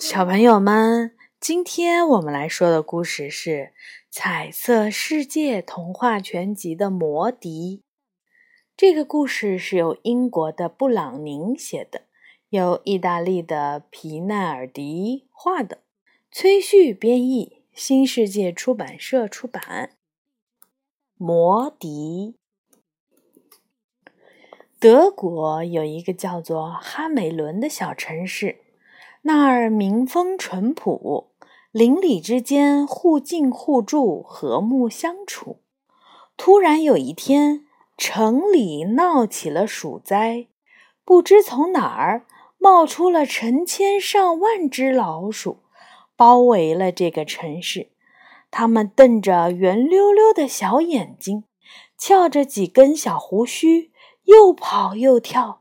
小朋友们，今天我们来说的故事是《彩色世界童话全集》的魔笛。这个故事是由英国的布朗宁写的，由意大利的皮奈尔迪画的，崔旭编译，新世界出版社出版。魔笛。德国有一个叫做哈美伦的小城市。那儿民风淳朴，邻里之间互敬互助，和睦相处。突然有一天，城里闹起了鼠灾，不知从哪儿冒出了成千上万只老鼠，包围了这个城市。它们瞪着圆溜溜的小眼睛，翘着几根小胡须，又跑又跳。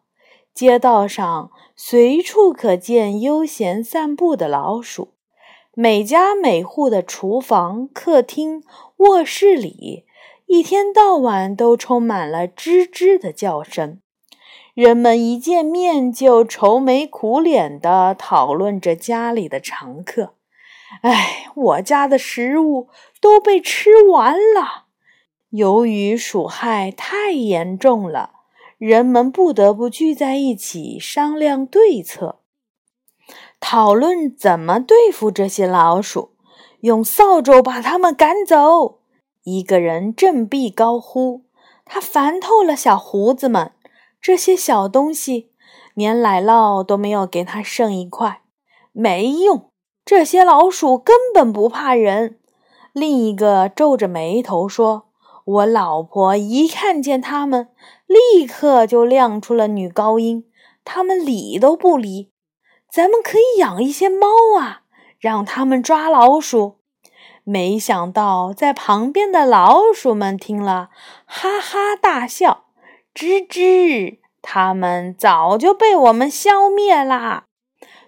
街道上。随处可见悠闲散步的老鼠，每家每户的厨房、客厅、卧室里，一天到晚都充满了吱吱的叫声。人们一见面就愁眉苦脸地讨论着家里的常客。哎，我家的食物都被吃完了。由于鼠害太严重了。人们不得不聚在一起商量对策，讨论怎么对付这些老鼠，用扫帚把它们赶走。一个人振臂高呼：“他烦透了小胡子们，这些小东西，连奶酪都没有给他剩一块，没用。这些老鼠根本不怕人。”另一个皱着眉头说。我老婆一看见他们，立刻就亮出了女高音，他们理都不理。咱们可以养一些猫啊，让他们抓老鼠。没想到，在旁边的老鼠们听了，哈哈大笑，吱吱，它们早就被我们消灭啦。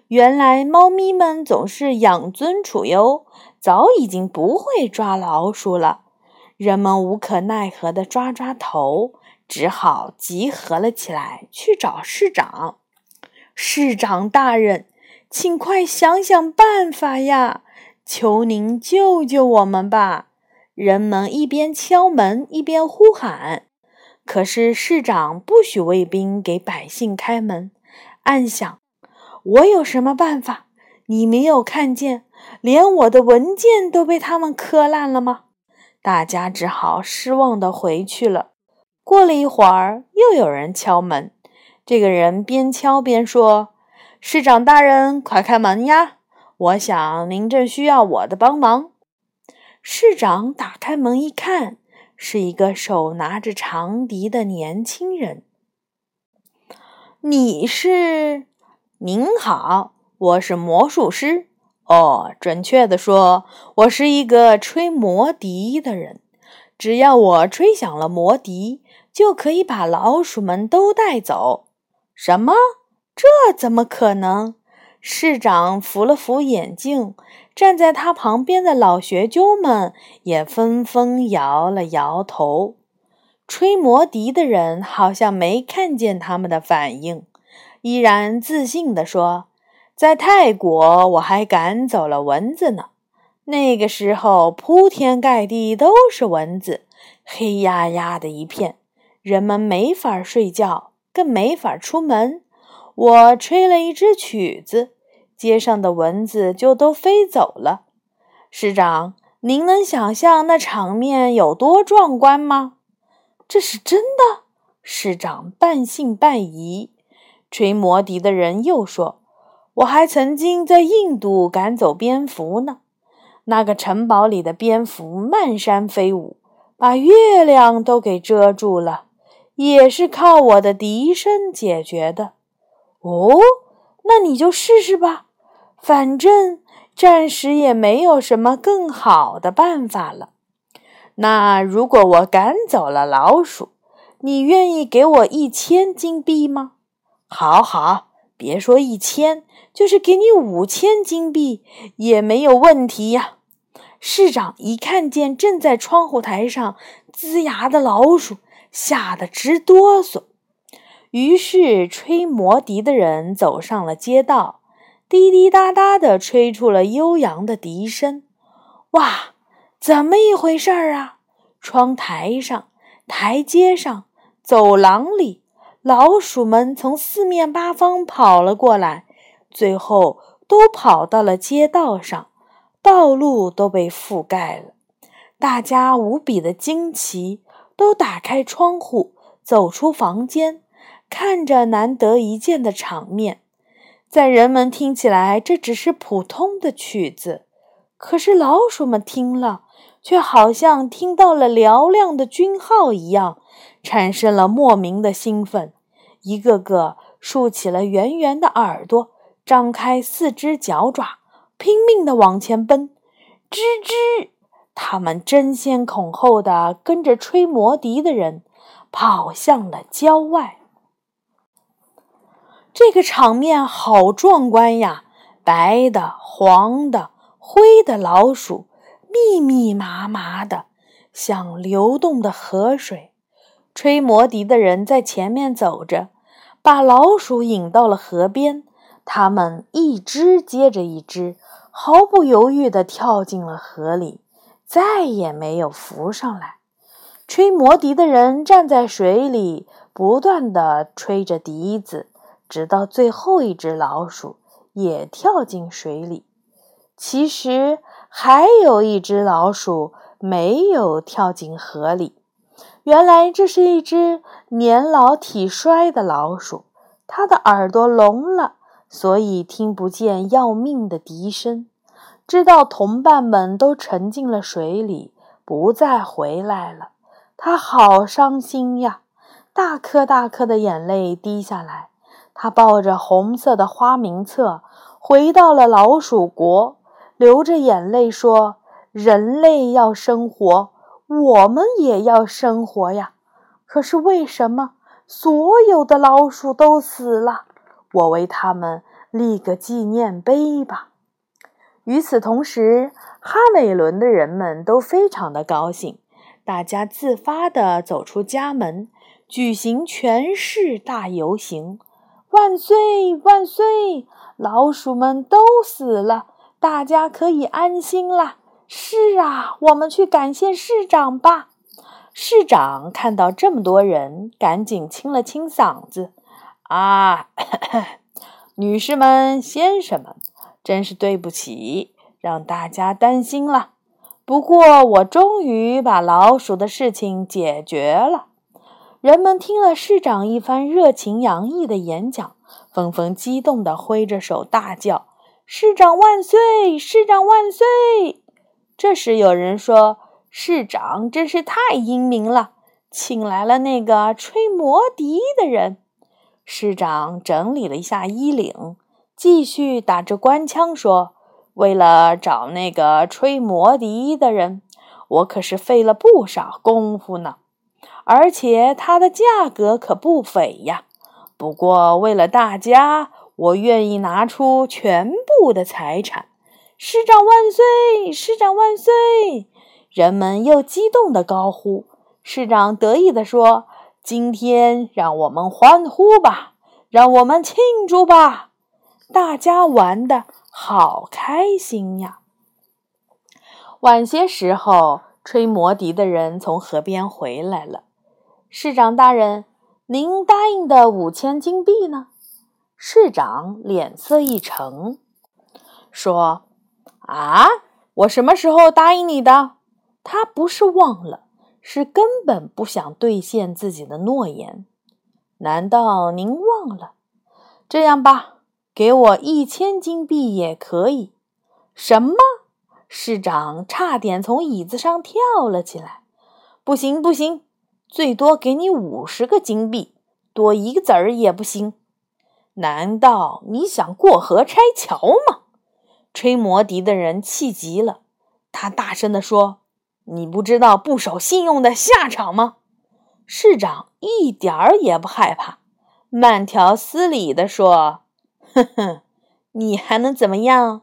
原来，猫咪们总是养尊处优，早已经不会抓老鼠了。人们无可奈何地抓抓头，只好集合了起来去找市长。市长大人，请快想想办法呀！求您救救我们吧！人们一边敲门一边呼喊。可是市长不许卫兵给百姓开门，暗想：我有什么办法？你没有看见，连我的文件都被他们磕烂了吗？大家只好失望地回去了。过了一会儿，又有人敲门。这个人边敲边说：“市长大人，快开门呀！我想您正需要我的帮忙。”市长打开门一看，是一个手拿着长笛的年轻人。“你是？您好，我是魔术师。”哦，准确地说，我是一个吹魔笛的人。只要我吹响了魔笛，就可以把老鼠们都带走。什么？这怎么可能？市长扶了扶眼镜，站在他旁边的老学究们也纷纷摇了摇头。吹魔笛的人好像没看见他们的反应，依然自信地说。在泰国，我还赶走了蚊子呢。那个时候，铺天盖地都是蚊子，黑压压的一片，人们没法睡觉，更没法出门。我吹了一支曲子，街上的蚊子就都飞走了。市长，您能想象那场面有多壮观吗？这是真的。市长半信半疑。吹魔笛的人又说。我还曾经在印度赶走蝙蝠呢，那个城堡里的蝙蝠漫山飞舞，把月亮都给遮住了，也是靠我的笛声解决的。哦，那你就试试吧，反正暂时也没有什么更好的办法了。那如果我赶走了老鼠，你愿意给我一千金币吗？好好。别说一千，就是给你五千金币也没有问题呀！市长一看见正在窗户台上龇牙的老鼠，吓得直哆嗦。于是，吹魔笛的人走上了街道，滴滴答答地吹出了悠扬的笛声。哇，怎么一回事儿啊？窗台上、台阶上、走廊里，老鼠们从四面八方跑了过来，最后都跑到了街道上，道路都被覆盖了。大家无比的惊奇，都打开窗户，走出房间，看着难得一见的场面。在人们听起来，这只是普通的曲子。可是老鼠们听了，却好像听到了嘹亮的军号一样，产生了莫名的兴奋，一个个竖起了圆圆的耳朵，张开四只脚爪，拼命地往前奔。吱吱，他们争先恐后地跟着吹魔笛的人，跑向了郊外。这个场面好壮观呀！白的，黄的。灰的老鼠密密麻麻的，像流动的河水。吹魔笛的人在前面走着，把老鼠引到了河边。它们一只接着一只，毫不犹豫地跳进了河里，再也没有浮上来。吹魔笛的人站在水里，不断地吹着笛子，直到最后一只老鼠也跳进水里。其实还有一只老鼠没有跳进河里。原来这是一只年老体衰的老鼠，它的耳朵聋了，所以听不见要命的笛声。知道同伴们都沉进了水里，不再回来了，它好伤心呀！大颗大颗的眼泪滴下来。它抱着红色的花名册，回到了老鼠国。流着眼泪说：“人类要生活，我们也要生活呀。可是为什么所有的老鼠都死了？我为他们立个纪念碑吧。”与此同时，哈美伦的人们都非常的高兴，大家自发地走出家门，举行全市大游行。万岁！万岁！老鼠们都死了。大家可以安心了。是啊，我们去感谢市长吧。市长看到这么多人，赶紧清了清嗓子：“啊，女士们、先生们，真是对不起，让大家担心了。不过，我终于把老鼠的事情解决了。”人们听了市长一番热情洋溢的演讲，纷纷激动地挥着手大叫。市长万岁！市长万岁！这时有人说：“市长真是太英明了，请来了那个吹魔笛的人。”市长整理了一下衣领，继续打着官腔说：“为了找那个吹魔笛的人，我可是费了不少功夫呢，而且他的价格可不菲呀。不过为了大家。”我愿意拿出全部的财产，市长万岁！市长万岁！人们又激动地高呼。市长得意地说：“今天让我们欢呼吧，让我们庆祝吧！大家玩的好开心呀！”晚些时候，吹魔笛的人从河边回来了。市长大人，您答应的五千金币呢？市长脸色一沉，说：“啊，我什么时候答应你的？他不是忘了，是根本不想兑现自己的诺言。难道您忘了？这样吧，给我一千金币也可以。”什么？市长差点从椅子上跳了起来。“不行，不行，最多给你五十个金币，多一个子儿也不行。”难道你想过河拆桥吗？吹魔笛的人气急了，他大声地说：“你不知道不守信用的下场吗？”市长一点儿也不害怕，慢条斯理地说：“哼哼，你还能怎么样？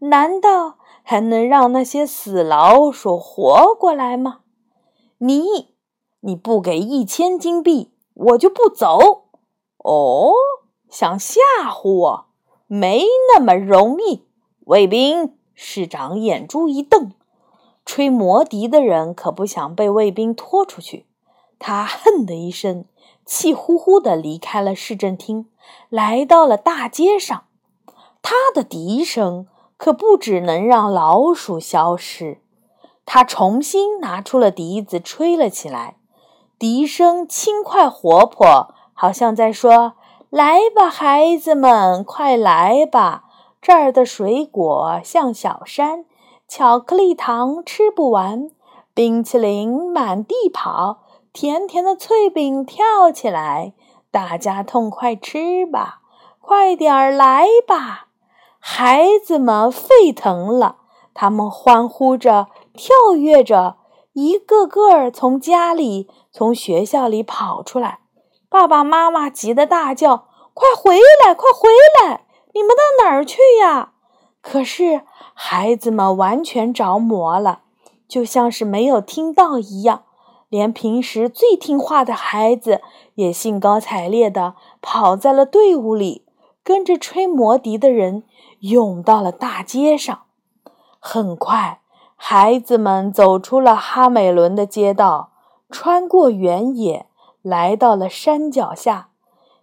难道还能让那些死老鼠活过来吗？你，你不给一千金币，我就不走。”哦。想吓唬我？没那么容易。卫兵，市长眼珠一瞪，吹魔笛的人可不想被卫兵拖出去。他哼的一声，气呼呼地离开了市政厅，来到了大街上。他的笛声可不只能让老鼠消失。他重新拿出了笛子，吹了起来。笛声轻快活泼，好像在说：“来吧，孩子们，快来吧！这儿的水果像小山，巧克力糖吃不完，冰淇淋满地跑，甜甜的脆饼跳起来，大家痛快吃吧，快点儿来吧！”孩子们沸腾了，他们欢呼着。跳跃着，一个个从家里、从学校里跑出来。爸爸妈妈急得大叫：“快回来，快回来！你们到哪儿去呀？”可是孩子们完全着魔了，就像是没有听到一样。连平时最听话的孩子也兴高采烈地跑在了队伍里，跟着吹魔笛的人涌到了大街上。很快。孩子们走出了哈美伦的街道，穿过原野，来到了山脚下。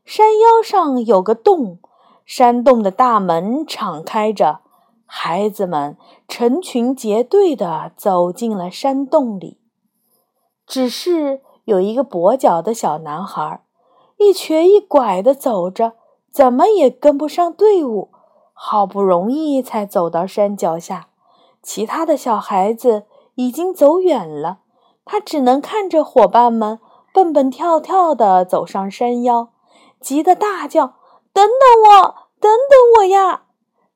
山腰上有个洞，山洞的大门敞开着。孩子们成群结队地走进了山洞里。只是有一个跛脚的小男孩，一瘸一拐地走着，怎么也跟不上队伍，好不容易才走到山脚下。其他的小孩子已经走远了，他只能看着伙伴们蹦蹦跳跳地走上山腰，急得大叫：“等等我，等等我呀！”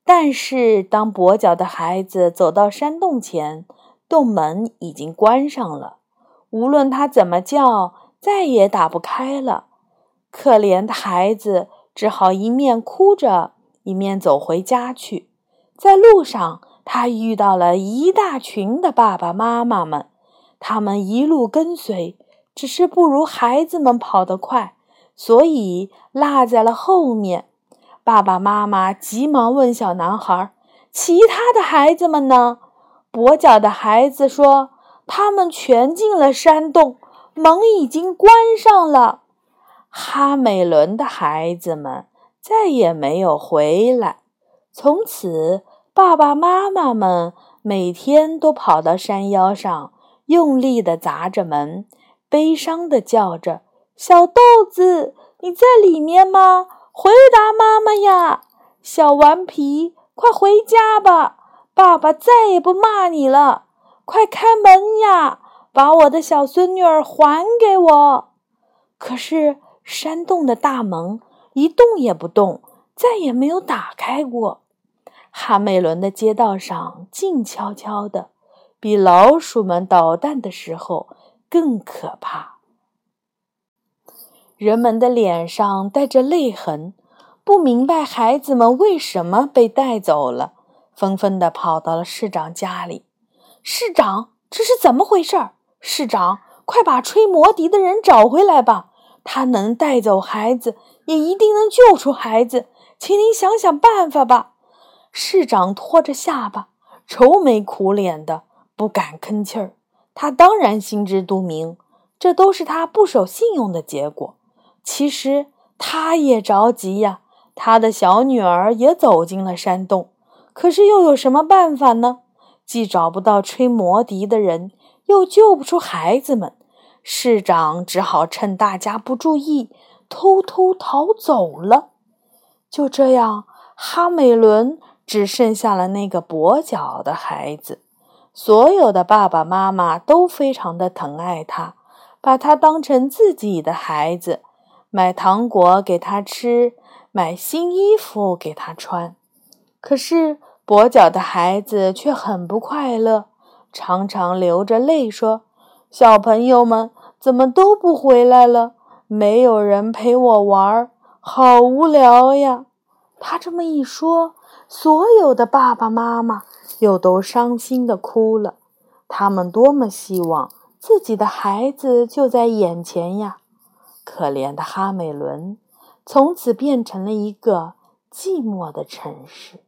但是当跛脚的孩子走到山洞前，洞门已经关上了，无论他怎么叫，再也打不开了。可怜的孩子只好一面哭着，一面走回家去。在路上。他遇到了一大群的爸爸妈妈们，他们一路跟随，只是不如孩子们跑得快，所以落在了后面。爸爸妈妈急忙问小男孩：“其他的孩子们呢？”跛脚的孩子说：“他们全进了山洞，门已经关上了。”哈美伦的孩子们再也没有回来，从此。爸爸妈妈们每天都跑到山腰上，用力地砸着门，悲伤地叫着：“小豆子，你在里面吗？回答妈妈呀！小顽皮，快回家吧，爸爸再也不骂你了。快开门呀，把我的小孙女儿还给我！”可是山洞的大门一动也不动，再也没有打开过。哈梅伦的街道上静悄悄的，比老鼠们捣蛋的时候更可怕。人们的脸上带着泪痕，不明白孩子们为什么被带走了，纷纷的跑到了市长家里。市长，这是怎么回事？市长，快把吹魔笛的人找回来吧！他能带走孩子，也一定能救出孩子，请您想想办法吧。市长拖着下巴，愁眉苦脸的，不敢吭气儿。他当然心知肚明，这都是他不守信用的结果。其实他也着急呀，他的小女儿也走进了山洞，可是又有什么办法呢？既找不到吹魔笛的人，又救不出孩子们，市长只好趁大家不注意，偷偷逃走了。就这样，哈美伦。只剩下了那个跛脚的孩子，所有的爸爸妈妈都非常的疼爱他，把他当成自己的孩子，买糖果给他吃，买新衣服给他穿。可是跛脚的孩子却很不快乐，常常流着泪说：“小朋友们怎么都不回来了？没有人陪我玩，好无聊呀！”他这么一说。所有的爸爸妈妈又都伤心的哭了，他们多么希望自己的孩子就在眼前呀！可怜的哈美伦，从此变成了一个寂寞的城市。